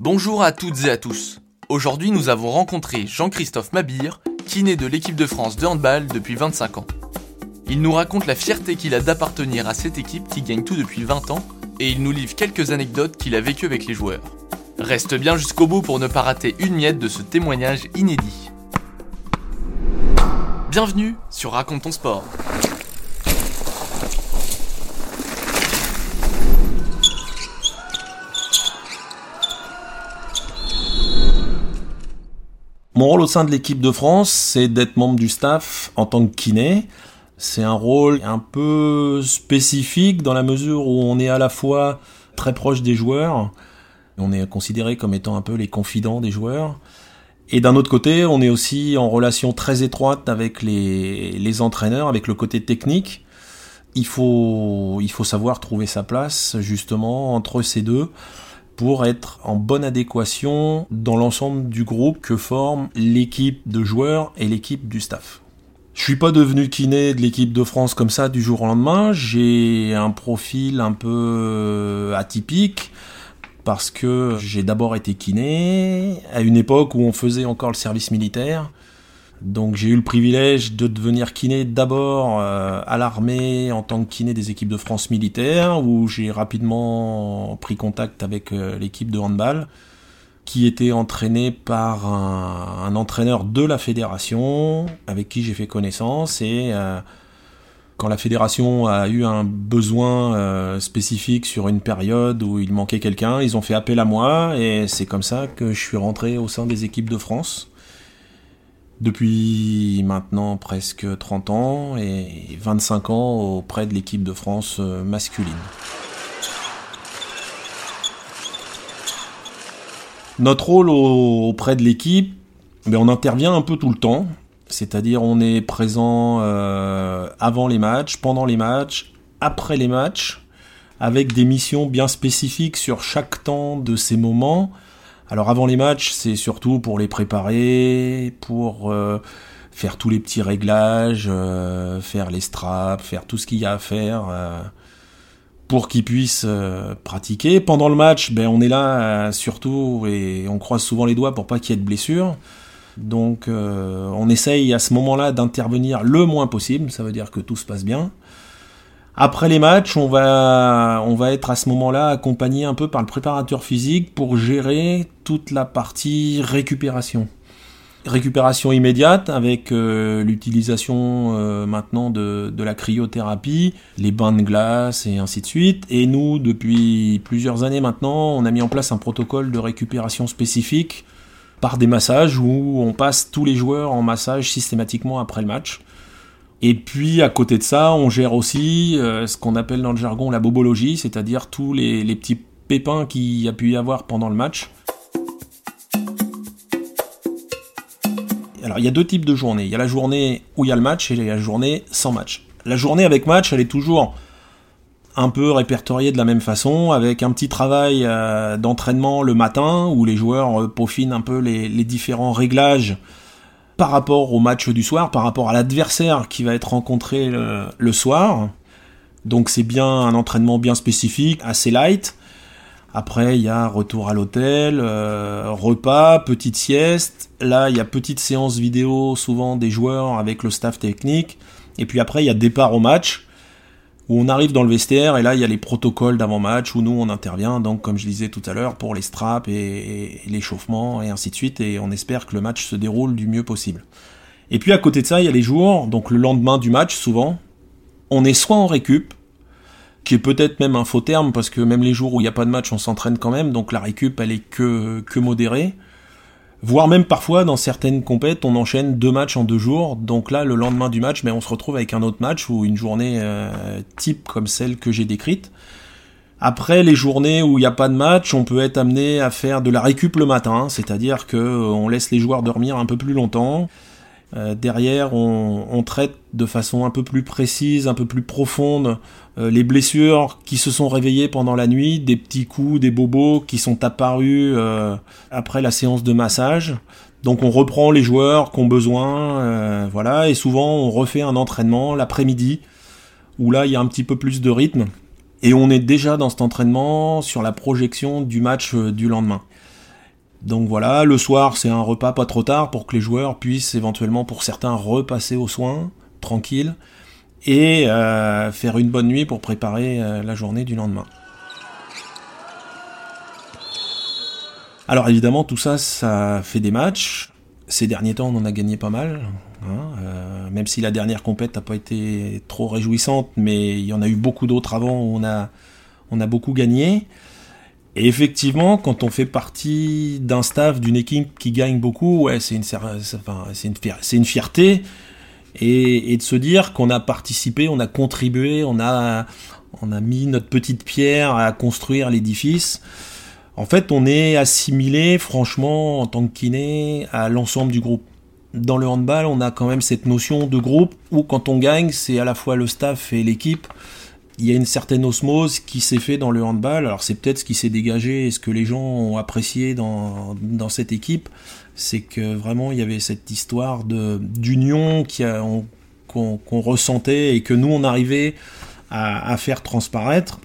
Bonjour à toutes et à tous. Aujourd'hui, nous avons rencontré Jean-Christophe Mabir, kiné de l'équipe de France de handball depuis 25 ans. Il nous raconte la fierté qu'il a d'appartenir à cette équipe qui gagne tout depuis 20 ans et il nous livre quelques anecdotes qu'il a vécues avec les joueurs. Reste bien jusqu'au bout pour ne pas rater une miette de ce témoignage inédit. Bienvenue sur Raconte ton sport. Mon rôle au sein de l'équipe de France, c'est d'être membre du staff en tant que kiné. C'est un rôle un peu spécifique dans la mesure où on est à la fois très proche des joueurs, on est considéré comme étant un peu les confidents des joueurs, et d'un autre côté, on est aussi en relation très étroite avec les, entraîneurs, avec le côté technique. Il faut, il faut savoir trouver sa place justement entre ces deux pour être en bonne adéquation dans l'ensemble du groupe que forme l'équipe de joueurs et l'équipe du staff. Je suis pas devenu kiné de l'équipe de France comme ça du jour au lendemain. J'ai un profil un peu euh, atypique parce que j'ai d'abord été kiné à une époque où on faisait encore le service militaire. Donc j'ai eu le privilège de devenir kiné d'abord euh, à l'armée en tant que kiné des équipes de France militaire, où j'ai rapidement pris contact avec euh, l'équipe de handball, qui était entraînée par un, entraîneur de la fédération, avec qui j'ai fait connaissance, et euh, quand la fédération a eu un besoin spécifique sur une période où il manquait quelqu'un, ils ont fait appel à moi, et c'est comme ça que je suis rentré au sein des équipes de France depuis maintenant presque 30 ans et 25 ans auprès de l'équipe de France euh, masculine. Notre rôle auprès de l'équipe, mais on intervient un peu tout le temps, c'est-à-dire on est présent euh, avant les matchs, pendant les matchs, après les matchs, avec des missions bien spécifiques sur chaque temps de ces moments alors avant les matchs, c'est surtout pour les préparer, pour euh, faire tous les petits réglages, euh, faire les straps, faire tout ce qu'il y a à faire euh, pour qu'ils puissent pratiquer. Pendant le match, ben on est là surtout et on croise souvent les doigts pour pas qu'il y ait de blessures. Donc on essaye à ce moment-là d'intervenir le moins possible, ça veut dire que tout se passe bien. Après les matchs, on va, on va être à ce moment-là accompagné un peu par le préparateur physique pour gérer toute la partie récupération. Récupération immédiate avec euh, l'utilisation euh, maintenant de, de, la cryothérapie, les bains de glace et ainsi de suite. Et nous, depuis plusieurs années maintenant, on a mis en place un protocole de récupération spécifique par des massages où on passe tous les joueurs en massage systématiquement après le match. Et puis à côté de ça, on gère aussi euh, ce qu'on appelle dans le jargon la bobologie, c'est-à-dire tous les, petits pépins qu'il y a pu y avoir pendant le match. Alors il y a deux types de journées. Il y a la journée où il y a le match et la journée sans match. La journée avec match, elle est toujours un peu répertoriée de la même façon, avec un petit travail euh, d'entraînement le matin où les joueurs euh, peaufinent un peu les différents réglages par rapport au match du soir, par rapport à l'adversaire qui va être rencontré le, soir. Donc c'est bien un entraînement bien spécifique, assez light. Après, il y a retour à l'hôtel, euh, repas, petite sieste. Là, il y a petite séance vidéo, souvent des joueurs avec le staff technique. Et puis après, il y a départ au match où on arrive dans le vestiaire et là il y a les protocoles d'avant-match où nous on intervient donc comme je disais tout à l'heure pour les straps et, l'échauffement et ainsi de suite et on espère que le match se déroule du mieux possible. Et puis à côté de ça il y a les jours, donc le lendemain du match souvent, on est soit en récup, qui est peut-être même un faux terme parce que même les jours où il n'y a pas de match on s'entraîne quand même donc la récup elle est que, que modérée voire même parfois dans certaines compètes on enchaîne deux matchs en deux jours. Donc là le lendemain du match mais on se retrouve avec un autre match ou une journée euh, type comme celle que j'ai décrite. Après les journées où il n'y a pas de match on peut être amené à faire de la récup le matin c'est-à-dire que euh, on laisse les joueurs dormir un peu plus longtemps euh, derrière, on, traite de façon un peu plus précise, un peu plus profonde euh, les blessures qui se sont réveillées pendant la nuit, des petits coups, des bobos qui sont apparus euh, après la séance de massage. Donc on reprend les joueurs qui ont besoin, voilà, et souvent on refait un entraînement l'après-midi où là il y a un petit peu plus de rythme et on est déjà dans cet entraînement sur la projection du match du lendemain. Donc voilà, le soir c'est un repas pas trop tard pour que les joueurs puissent éventuellement pour certains repasser aux soins, tranquille, et euh, faire une bonne nuit pour préparer euh, la journée du lendemain. Alors évidemment tout ça, ça fait des matchs. Ces derniers temps on en a gagné pas mal, hein, euh, même si la dernière compète n'a pas été trop réjouissante, mais il y en a eu beaucoup d'autres avant où on a, on a beaucoup gagné. Et effectivement, quand on fait partie d'un staff, d'une équipe qui gagne beaucoup, ouais, c'est une, une fierté. Et, et, de se dire qu'on a participé, on a contribué, on a, on a mis notre petite pierre à construire l'édifice. En fait, on est assimilé, franchement, en tant que kiné, à l'ensemble du groupe. Dans le handball, on a quand même cette notion de groupe où quand on gagne, c'est à la fois le staff et l'équipe il y a une certaine osmose qui s'est fait dans le handball. Alors c'est peut-être ce qui s'est dégagé et ce que les gens ont apprécié dans, cette équipe, c'est que vraiment il y avait cette histoire de d'union qu'on ressentait et que nous on arrivait à, faire transparaître.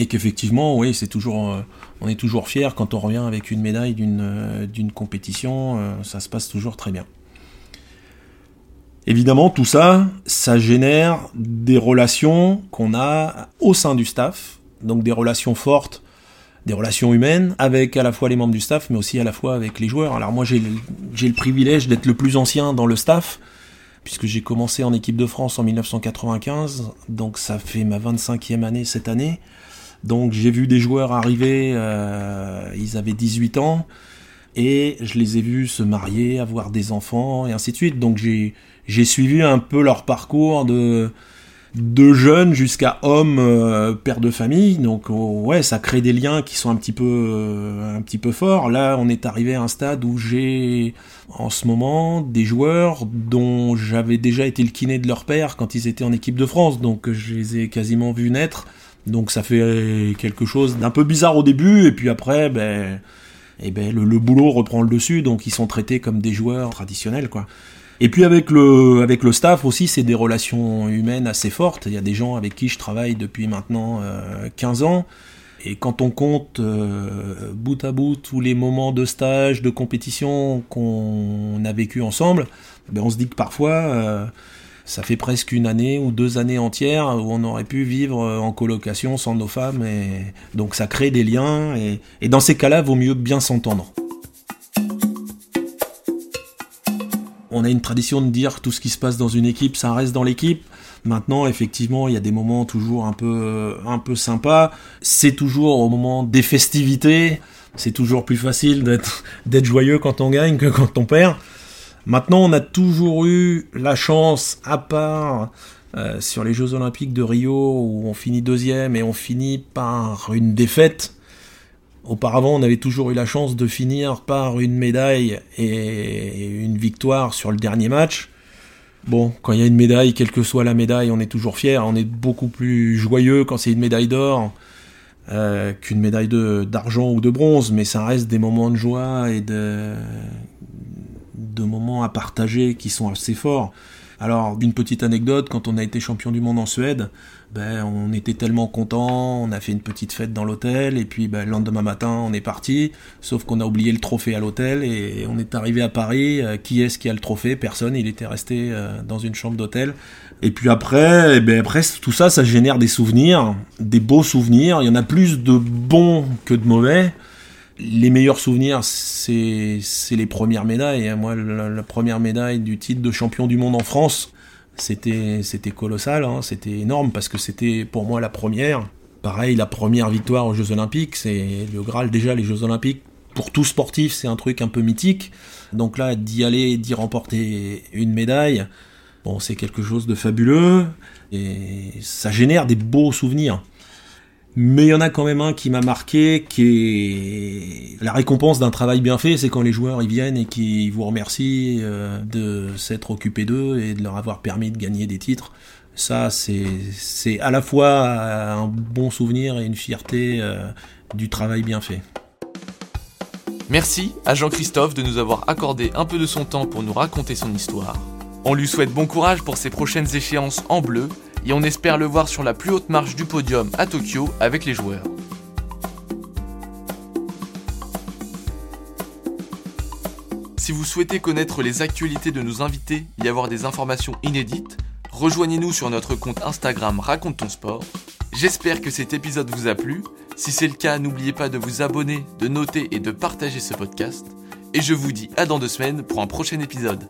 Et qu'effectivement, oui, c'est toujours, euh, on est toujours fier quand on revient avec une médaille d'une euh, compétition. Euh, ça se passe toujours très bien. Évidemment, tout ça, ça génère des relations qu'on a au sein du staff, donc des relations fortes, des relations humaines, avec à la fois les membres du staff, mais aussi à la fois avec les joueurs. Alors moi, j'ai le, privilège d'être le plus ancien dans le staff, puisque j'ai commencé en équipe de France en 1995, donc ça fait ma 25e année cette année. Donc j'ai vu des joueurs arriver, euh, ils avaient 18 ans, et je les ai vus se marier, avoir des enfants, et ainsi de suite. Donc j'ai j'ai suivi un peu leur parcours de de jeunes jusqu'à hommes euh, pères de famille. Donc oh, ouais ça crée des liens qui sont un petit peu euh, un petit peu forts. Là on est arrivé à un stade où j'ai en ce moment des joueurs dont j'avais déjà été le kiné de leur père quand ils étaient en équipe de France. Donc je les ai quasiment vus naître. Donc ça fait quelque chose d'un peu bizarre au début. Et puis après ben eh ben le, le boulot reprend le dessus donc ils sont traités comme des joueurs traditionnels quoi et puis avec le, avec le staff aussi, c'est des relations humaines assez fortes. Il y a des gens avec qui je travaille depuis maintenant 15 euh, ans. Et quand on compte euh, bout à bout tous les moments de stage, de compétition qu'on a vécu ensemble, ben on se dit que parfois euh, ça fait presque une année ou deux années entières où on aurait pu vivre en colocation sans nos femmes. Et donc ça crée des liens. Et, dans ces cas-là, vaut mieux bien s'entendre. on a une tradition de dire tout ce qui se passe dans une équipe, ça reste dans l'équipe. Maintenant, effectivement, il y a des moments toujours un peu, un peu sympas. C'est toujours au moment des festivités. C'est toujours plus facile d'être joyeux quand on gagne que quand on perd. Maintenant, on a toujours eu la chance, à part euh, sur les Jeux Olympiques de Rio, où on finit deuxième et on finit par une défaite Auparavant, on avait toujours eu la chance de finir par une médaille et une victoire sur le dernier match. Bon, quand il y a une médaille, quelle que soit la médaille, on est toujours fier. On est beaucoup plus joyeux quand c'est une médaille d'or euh, qu'une médaille d'argent ou de bronze, mais ça reste des moments de joie et de, de moments à partager qui sont assez forts. Alors, une petite anecdote, quand on a été champion du monde en Suède, ben, on était tellement content, on a fait une petite fête dans l'hôtel, et puis ben, le lendemain matin, on est parti, sauf qu'on a oublié le trophée à l'hôtel, et on est arrivé à Paris, euh, qui est-ce qui a le trophée? Personne, il était resté euh, dans une chambre d'hôtel. Et puis après, eh ben, après, tout ça, ça génère des souvenirs, des beaux souvenirs, il y en a plus de bons que de mauvais les meilleurs souvenirs, c'est les premières médailles. Moi, la, première médaille du titre de champion du monde en France, c'était colossal, hein. c'était énorme parce que c'était pour moi la première. Pareil, la première victoire aux Jeux Olympiques, c'est le Graal déjà, les Jeux Olympiques. Pour tout sportif, c'est un truc un peu mythique. Donc là, d'y aller, d'y remporter une médaille, bon, c'est quelque chose de fabuleux et ça génère des beaux souvenirs. Mais il y en a quand même un qui m'a marqué, qui est la récompense d'un travail bien fait, c'est quand les joueurs ils viennent et qui vous remercient euh, de s'être occupés d'eux et de leur avoir permis de gagner des titres. Ça, c'est à la fois un bon souvenir et une fierté euh, du travail bien fait. Merci à Jean-Christophe de nous avoir accordé un peu de son temps pour nous raconter son histoire. On lui souhaite bon courage pour ses prochaines échéances en bleu et on espère le voir sur la plus haute marche du podium à Tokyo avec les joueurs. Si vous souhaitez connaître les actualités de nos invités et avoir des informations inédites, rejoignez-nous sur notre compte Instagram Raconte ton sport. J'espère que cet épisode vous a plu. Si c'est le cas, n'oubliez pas de vous abonner, de noter et de partager ce podcast. Et je vous dis à dans deux semaines pour un prochain épisode.